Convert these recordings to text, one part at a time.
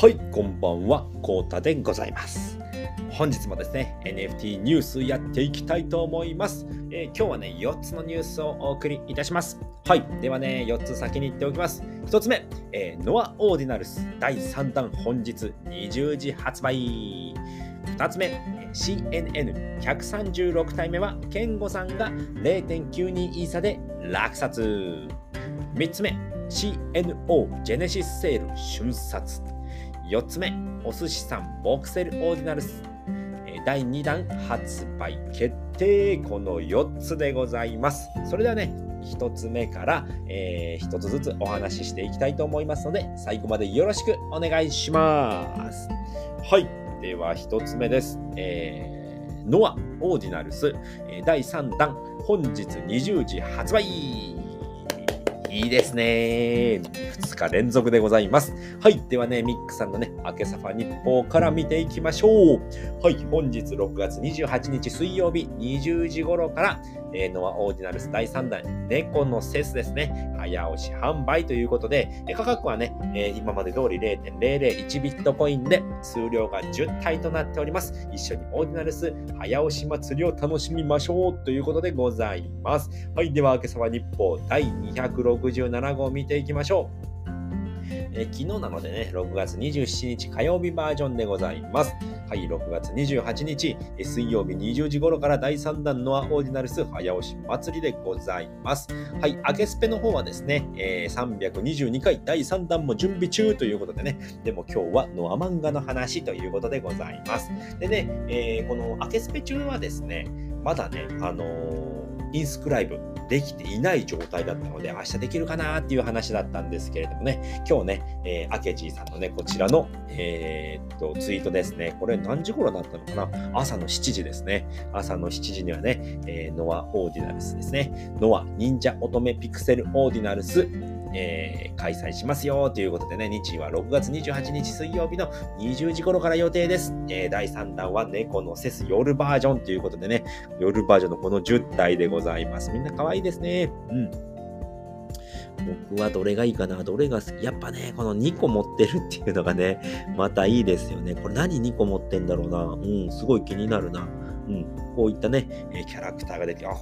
はい、こんばんは、コータでございます。本日もですね、NFT ニュースやっていきたいと思います。えー今日はね、4つのニュースをお送りいたします。はい、ではね、4つ先に言っておきます。1つ目、えーノア・オーディナルス第3弾本日20時発売。2つ目、え CNN136 体目は、ケンゴさんが0.92イーサで落札。3つ目、CNO ジェネシスセール瞬殺。4つ目、お寿司さんボクセルオーディナルス。え第2弾発売決定。この4つでございます。それではね、1つ目から、え1つずつお話ししていきたいと思いますので、最後までよろしくお願いします。はい。では1つ目です。えーノア・オーディナルス、え第3弾本日20時発売いいですね。2日連続でございます。はい。ではね、ミックさんのね、明けサファ日報から見ていきましょう。はい。本日6月28日水曜日20時頃から、えーノアオーディナルス第3弾、猫のセスですね。早押し販売ということで、え価格はね、えー今まで通り0.001ビットコインで、数量が10体となっております。一緒にオーディナルス早押し祭りを楽しみましょうということでございます。はい。では、明けさま日報第260 67号を見ていきましょう。え昨日なのでね、6月27日火曜日バージョンでございます。はい、6月28日、え水曜日20時頃から第3弾ノアオーディナルス早押し祭りでございます。はい、アケスペの方はですね、えー322回第3弾も準備中ということでね、でも今日はノア漫画の話ということでございます。でね、えーこのアケスペ中はですね、まだね、あのーインスクライブできていない状態だったので、明日できるかなっていう話だったんですけれどもね、今日ね、えー、アケジーさんのね、こちらの、えーっと、ツイートですね。これ何時頃だったのかな？朝の7時ですね。朝の7時にはね、えーノアオーディナルスですね。ノア忍者乙女ピクセルオーディナルス、えー開催しますよということでね、日時は6月28日水曜日の20時頃から予定です。えー第3弾は猫のセス夜バージョンということでね、夜バージョンのこの10体でございます。みんな可愛いですね。うん。僕はどれがいいかな？どれが好き？やっぱね、この2個持ってるっていうのがね、またいいですよね。これ何2個持ってんだろうな？うん、すごい気になるな。うん、こういったね、えキャラクターが出て、あ、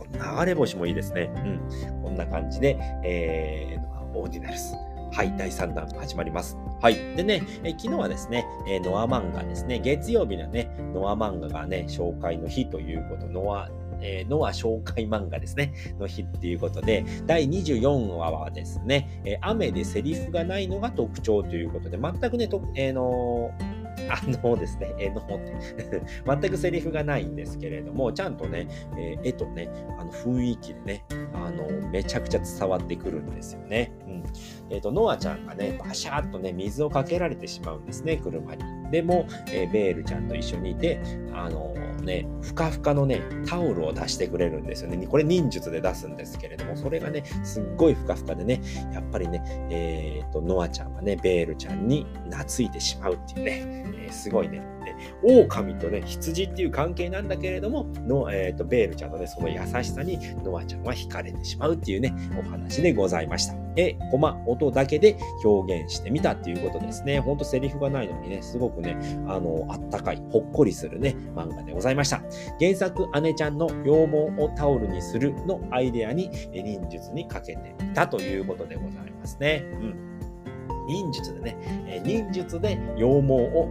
流れ星もいいですね。うん、こんな感じで、えー、オーディナルス。はい、第3弾始まります。はい。でね、え昨日はですね、えノア漫画ですね、月曜日のね、ノア漫画がね、紹介の日ということ、ノア、えーノア紹介漫画ですね、の日っていうことで、第24話はですね、えー雨でセリフがないのが特徴ということで、全くね、とえーのーあのですね、えのって、全くセリフがないんですけれども、ちゃんとね、えー絵とね、あの雰囲気でね、あの、めちゃくちゃ伝わってくるんですよね。うん。えっ、と、ノアちゃんがね、バシャーっとね、水をかけられてしまうんですね、車に。でも、えーベールちゃんと一緒にいて、あのね、ふかふかのね、タオルを出してくれるんですよね。これ忍術で出すんですけれども、それがね、すっごいふかふかでね、やっぱりね、えっ、と、ノアちゃんはね、ベールちゃんに懐いてしまうっていうね、えーすごいね、で狼とね、羊っていう関係なんだけれども、のえー、とベールちゃんのね、その優しさにノアちゃんは惹かれてしまうっていうね、お話でございました。え、コマ、音だけで表現してみたっていうことですね。ほんとセリフがないのにね、すごくね、あの、あったかい、ほっこりするね、漫画でございました。原作、姉ちゃんの羊毛をタオルにするのアイデアに、忍術にかけてみたということでございますね。うん。忍術でね、え忍術で羊毛を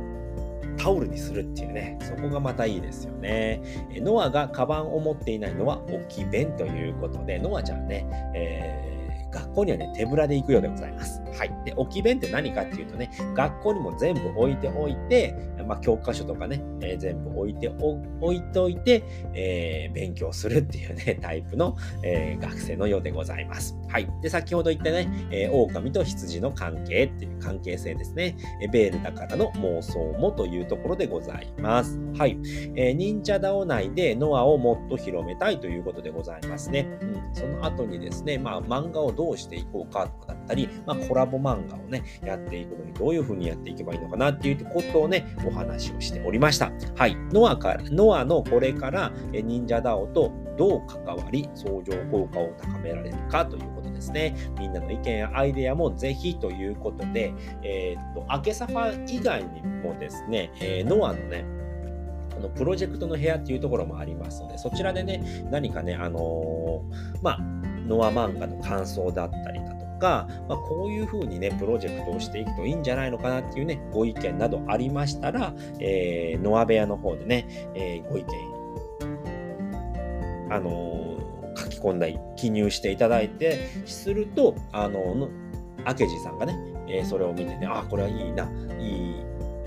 タオルにするっていうね、そこがまたいいですよね。えノアがカバンを持っていないのは置き弁ということで、ノアちゃんね、えー学校にはね、手ぶらで行くようでございます。はい。で、置き弁って何かっていうとね、学校にも全部置いておいて、まあ、教科書とかね、えー全部置いてお置いておいて、えー勉強するっていうね、タイプの、えー学生のようでございます。はい。で、先ほど言ったね、えー狼と羊の関係っていう関係性ですね。えベールだからの妄想もというところでございます。はい。えー忍者ダオ内でノアをもっと広めたいということでございますね。うん、その後にですね、まあ、漫画をどうどうしていこうかとかだったり、まあ、コラボ漫画をね、やっていくのにどういうふうにやっていけばいいのかなっていうことをね、お話をしておりました。はい。ノアから、ノアのこれから、え忍者ダオとどう関わり相乗効果を高められるかということですね。みんなの意見やアイデアもぜひということで、えー、っと、アケサファ以外にもですね、えー、ノアのね、このプロジェクトの部屋っていうところもありますので、そちらでね、何かね、あのー、まあ、ノア漫画の感想だったりだとか、まあ、こういうふうにね、プロジェクトをしていくといいんじゃないのかなっていうね、ご意見などありましたら、えー、ノア部屋の方でね、えー、ご意見、あのー、書き込んだり、記入していただいて、すると、あのー、明治さんがね、えー、それを見てね、あ、これはいいな、いい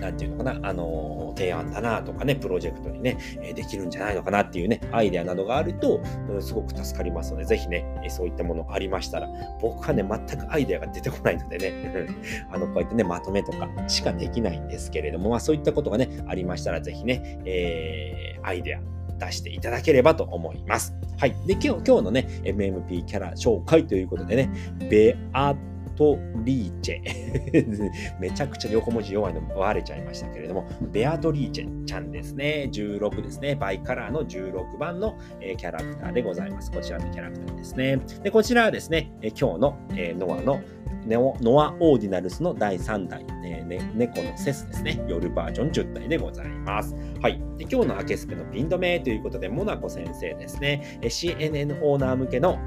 なんていうのかな、あの、提案だなとかね、プロジェクトにね、できるんじゃないのかなっていうね、アイデアなどがあると、すごく助かりますので、ぜひね、そういったものありましたら、僕はね、全くアイデアが出てこないのでね、あの、こうやってね、まとめとかしかできないんですけれども、まあ、そういったことがね、ありましたら、ぜひね、えー、アイデア、出していただければと思います。はい。で、今日今日のね、MMP キャラ紹介ということでね、ベアトリーチェ。めちゃくちゃ横文字弱いの割れちゃいましたけれども、ベアトリーチェちゃんですね。16ですね。バイカラーの16番の、えキャラクターでございます。こちらのキャラクターですね。で、こちらはですね、え今日の、えノアのノアオーディナルスの第3代、ねね、猫のセスですね。夜バージョン10体でございます。はい。で今日のアケスペのピン止めということで、モナコ先生ですね。CNN オーナー向けの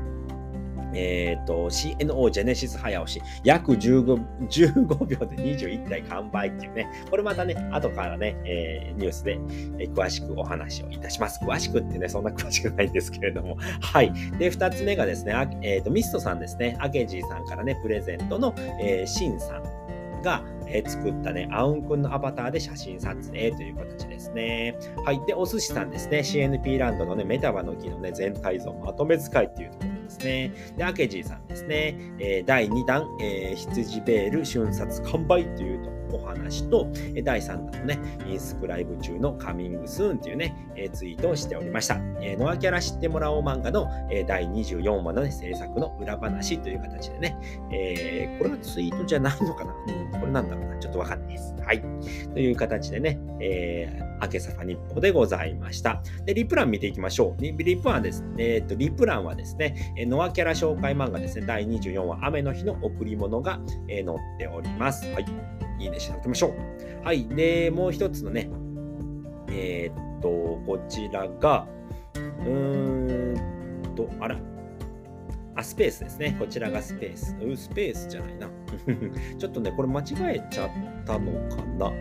えっ、ー、と、CNO ジェネシス早押し、約 15, 15秒で21体完売っていうね、これまたね、後からね、えー、ニュースで、えー、詳しくお話をいたします。詳しくってね、そんな詳しくないんですけれども。はい。で、二つ目がですね、えっ、ー、と、ミストさんですね、アケジーさんからね、プレゼントの、えー、シンさんが、え作ったね、アウンくんのアバターで写真撮影という形ですね。はい。で、お寿司さんですね、CNP ランドのね、メタバの木のね、全体像まとめ使いっていうところですね。で、アケジーさんですね、えー、第2弾、えー、羊ベール瞬殺完売というとお話と、第3弾のね、インスクライブ中のカミングスーンというね、えツイートをしておりました。えノアキャラ知ってもらおう漫画のえ第24話の、ね、制作の裏話という形でね、えー、これはツイートじゃないのかな、これなんだろうな？ちょっとわかんないです。はい。という形でね、えー、明けさか日報でございました。で、リプラン見ていきましょう。リプランです。えっ、と、リプランはですね、えノアキャラ紹介漫画ですね、第24話、雨の日の贈り物が、えー、載っております。はい。いいねしておきましょう。はい。で、もう一つのね、えー、っと、こちらが、うーんと、あら、あ、スペースですね。こちらがスペース。うスペースじゃないな。ちょっとね、これ間違えちゃったのかな。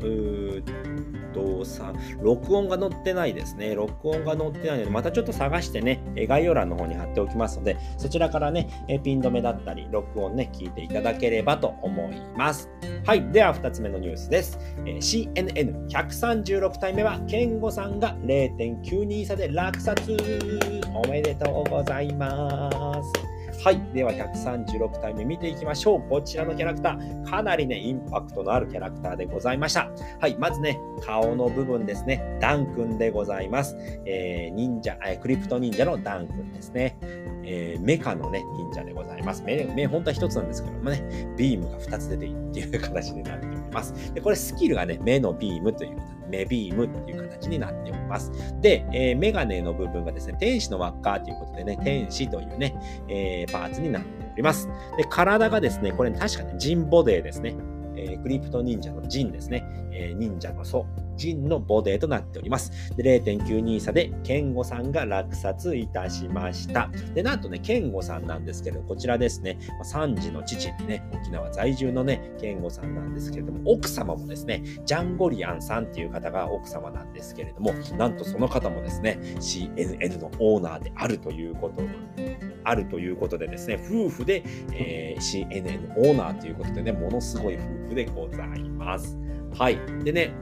うーとさ、録音が載ってないですね。録音が載ってないので、またちょっと探してね、概要欄の方に貼っておきますので、そちらからね、ピン止めだったり、録音ね、聞いていただければと思います。はい。では、2つ目のニュースですえ。CNN136 体目は、ケンゴさんが0.92差で落札。おめでとうございます。はい。では、136体目見ていきましょう。こちらのキャラクター、かなりね、インパクトのあるキャラクターでございました。はい。まずね、顔の部分ですね。ダン君でございます。えー、忍者、えー、クリプト忍者のダン君ですね。えー、メカのね、忍者でございます。目、目、本当は一つなんですけどもね、ビームが2つ出ているっていう形になっております。で、これスキルがね、目のビームという目ビームっていう形になっております。で、えー、メガネの部分がですね、天使の輪っかということでね、天使というね、えー、パーツになっております。で、体がですね、これ確かね、ジンボデーですね。えー、クリプト忍者のジンですね。えー、忍者の祖。ジンのボデーとなっております。で、0.92差で、ケンゴさんが落札いたしました。で、なんとね、ケンゴさんなんですけど、こちらですね、3児の父ね、沖縄在住のね、ケンゴさんなんですけれども、奥様もですね、ジャンゴリアンさんっていう方が奥様なんですけれども、なんとその方もですね、CNN のオーナーであるということあるということでですね、夫婦で、えー、CNN オーナーということでね、ものすごい夫婦でございます。はい。でね、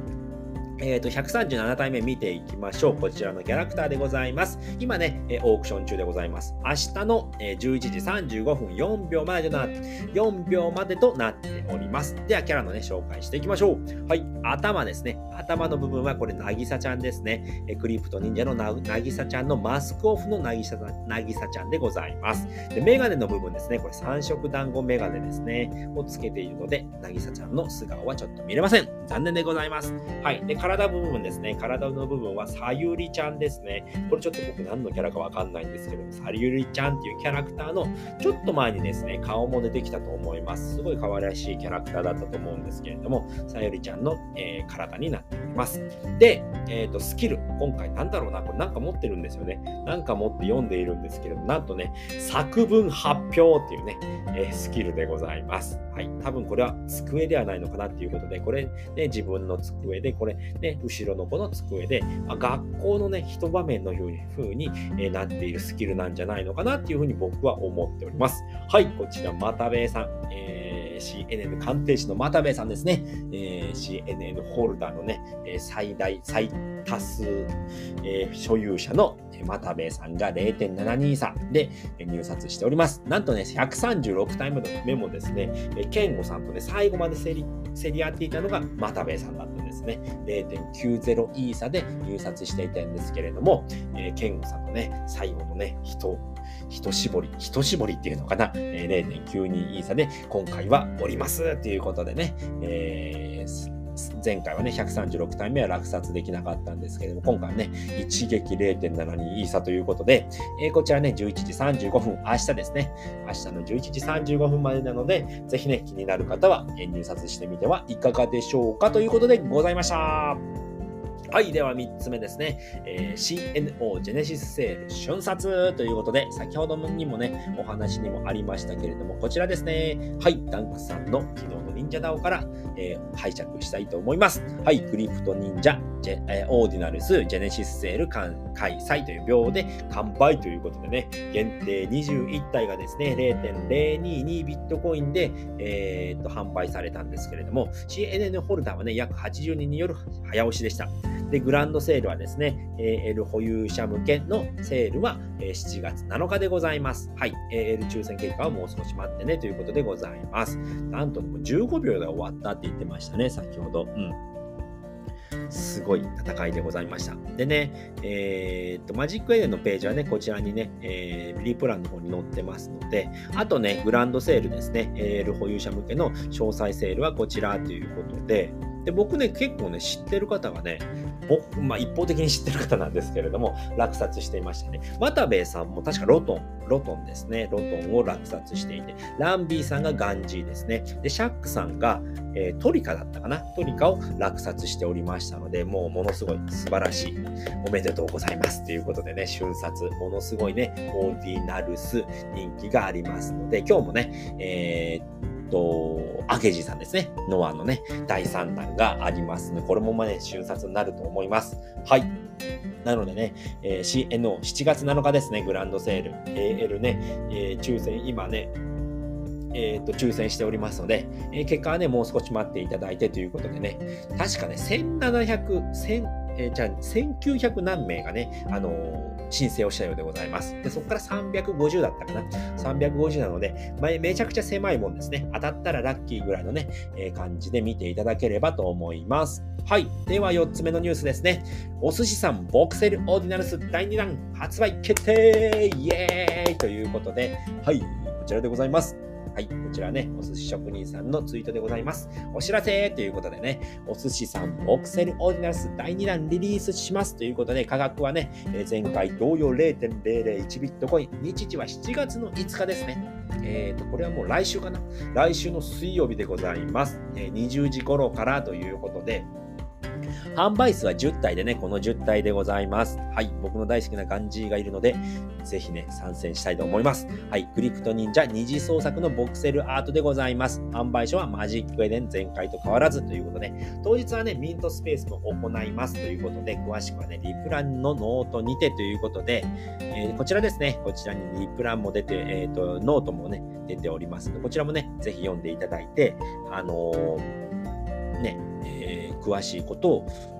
えっ、ー、と、137体目見ていきましょう。こちらのキャラクターでございます。今ね、えオークション中でございます。明日の、え11時35分4秒までとなって、4秒までとなっております。では、キャラのね、紹介していきましょう。はい、頭ですね。頭の部分はこれ、なぎさちゃんですね。えクリプト忍者のなぎさちゃんのマスクオフのなぎさなぎさちゃんでございます。で、メガネの部分ですね。これ、三色団子メガネですね。をつけているので、なぎさちゃんの素顔はちょっと見れません。残念でございます。はい。で、体部分ですね。体の部分はさゆりちゃんですね。これちょっと僕何のキャラかわかんないんですけど、さゆりちゃんっていうキャラクターのちょっと前にですね、顔も出てきたと思います。すごい可愛らしいキャラクターだったと思うんですけれども、さゆりちゃんの、えー、体になっております。で、えっ、ー、と、スキル。今回なんだろうな、これなんか持ってるんですよね。なんか持って読んでいるんですけれども、なんとね、作文発表っていうね、えー、スキルでございます。はい。多分これは机ではないのかなっていうことで、これね、自分の机で、これね、後ろの子の机で、まあ、学校のね、一場面のように風に、えなっているスキルなんじゃないのかなっていうふうに僕は思っております。はい。こちら、またべえさん。えー CNN 鑑定士の又兵衛さんですね、えー、CNN ホルダーのね、最大、最多数、えー、所有者の又兵衛さんが0.72差で入札しております。なんとね、136体目もですね、健吾さんとね、最後まで競り競り合っていたのが又兵衛さんだったんですね。0.90イーサで入札していたんですけれども、えー、健吾さんのね、最後のね、人、一絞り、一絞りっていうのかな、え、0.92イーサで今回はおります。ということでね、えー前回はね、136体目は落札できなかったんですけれども、今回はね、一撃0.72イーサということで、えー、こちらね、11時35分、明日ですね、明日の11時35分までなので、ぜひね、気になる方は入札してみてはいかがでしょうかということでございました。はい。では3つ目ですね。えー、CNO ジェネシスセール瞬殺ということで、先ほどにもね、お話にもありましたけれども、こちらですね。はい。ダンクさんの昨日の忍者ダオから、えー、拝借したいと思います。はい。クリプト忍者ジェ、えー、オーディナルスジェネシスセール開催という秒で完売ということでね、限定21体がですね、0.022ビットコインで、えー、っと販売されたんですけれども、CNN ホルダーはね、約80人による早押しでした。で、グランドセールはですね、AL 保有者向けのセールは7月7日でございます。はい。AL 抽選結果はもう少し待ってねということでございます。なんとも15秒で終わったって言ってましたね、先ほど。うん。すごい戦いでございました。でね、えー、っと、マジックエデンのページはね、こちらにね、えー、リプランの方に載ってますので、あとね、グランドセールですね、AL 保有者向けの詳細セールはこちらということで、で僕ね、結構ね、知ってる方がね、僕、まあ、一方的に知ってる方なんですけれども、落札していましたね。渡部さんも確かロトン、ロトンですね。ロトンを落札していて、ランビーさんがガンジーですね。で、シャックさんが、えー、トリカだったかな？トリカを落札しておりましたので、もうものすごい素晴らしい。おめでとうございますということでね、瞬殺、ものすごいね、オーディナルス人気がありますので、今日もね、えーと、アゲジさんですね。ノアのね、第3弾がありますので、これもまね、瞬殺になると思います。はい。なのでね、えー、CNO、7月7日ですね、グランドセール。AL ね、えー、抽選、今ね、えー、と抽選しておりますので、えー、結果はね、もう少し待っていただいてということでね、確かね、1700、1000、えー、じゃあ1900何名がね、あのー、申請をしたようでございます。で、そこから350だったかな。350なので、まあ、めちゃくちゃ狭いもんですね。当たったらラッキーぐらいのね、えー、感じで見ていただければと思います。はい。では4つ目のニュースですね。お寿司さんボクセルオーディナルス第2弾発売決定イエーイということで、はい。こちらでございます。はい、こちらね、お寿司職人さんのツイートでございます。お知らせということでね、お寿司さん、ボクセルオーディナルス第2弾リリースしますということで、価格はね、え前回同様0.001ビットコイン、日時は7月の5日ですね。えっ、ー、と、これはもう来週かな来週の水曜日でございます。え20時頃からということで、販売数は10体でね、この10体でございます。はい、僕の大好きなガンジーがいるので、ぜひね、参戦したいと思います。はい、クリプト忍者二次創作のボクセルアートでございます。販売所はマジックエデン前回と変わらず。ということで、当日はね、ミントスペースも行います。ということで、詳しくはね、リプランのノートにて。ということで、えー、こちらですね、こちらにリプランも出て、えっ、ー、と、ノートもね、出ております。ので、こちらもね、ぜひ読んでいただいて、あのー、ね、えー、詳しいこと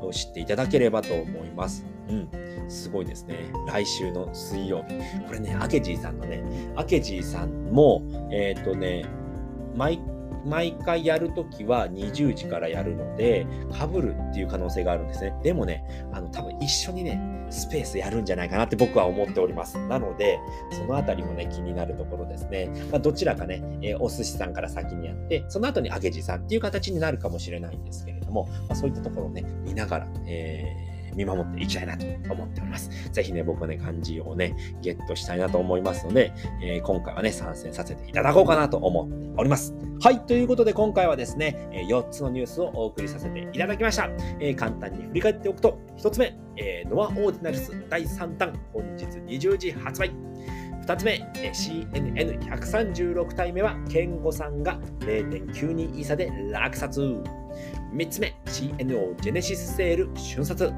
を知っていただければと思います。うん。すごいですね。来週の水曜日。これね、アケジーさんのね、アケジーさんも、えっ、ー、とね、毎毎回やるときは20時からやるので、被るっていう可能性があるんですね。でもね、あの、多分一緒にね、スペースやるんじゃないかなって僕は思っております。なので、そのあたりもね、気になるところですね。まあ、どちらかね、えー、お寿司さんから先にやって、その後に揚げ地さんっていう形になるかもしれないんですけれどども、まあ、そういったところをね、見ながら、えー見守っていきたいなと思っております。ぜひね、僕はね、漢字をね、ゲットしたいなと思いますので、えー、今回はね、参戦させていただこうかなと思っております。はい、ということで今回はですね、4つのニュースをお送りさせていただきました。えー、簡単に振り返っておくと、1つ目、えー、ノア・オーディナルス第3弾、本日20時発売。2つ目、CNN136 体目は、ケンゴさんが0.92イーサで落札。3つ目、CNO ジェネシスセール瞬殺。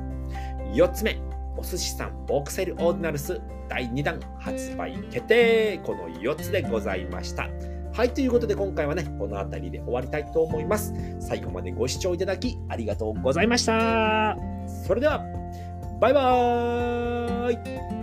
4つ目、お寿司さんボクセルオーディナルス第2弾発売決定この4つでございました。はい、ということで今回はね、この辺りで終わりたいと思います。最後までご視聴いただきありがとうございました。それでは、バイバーイ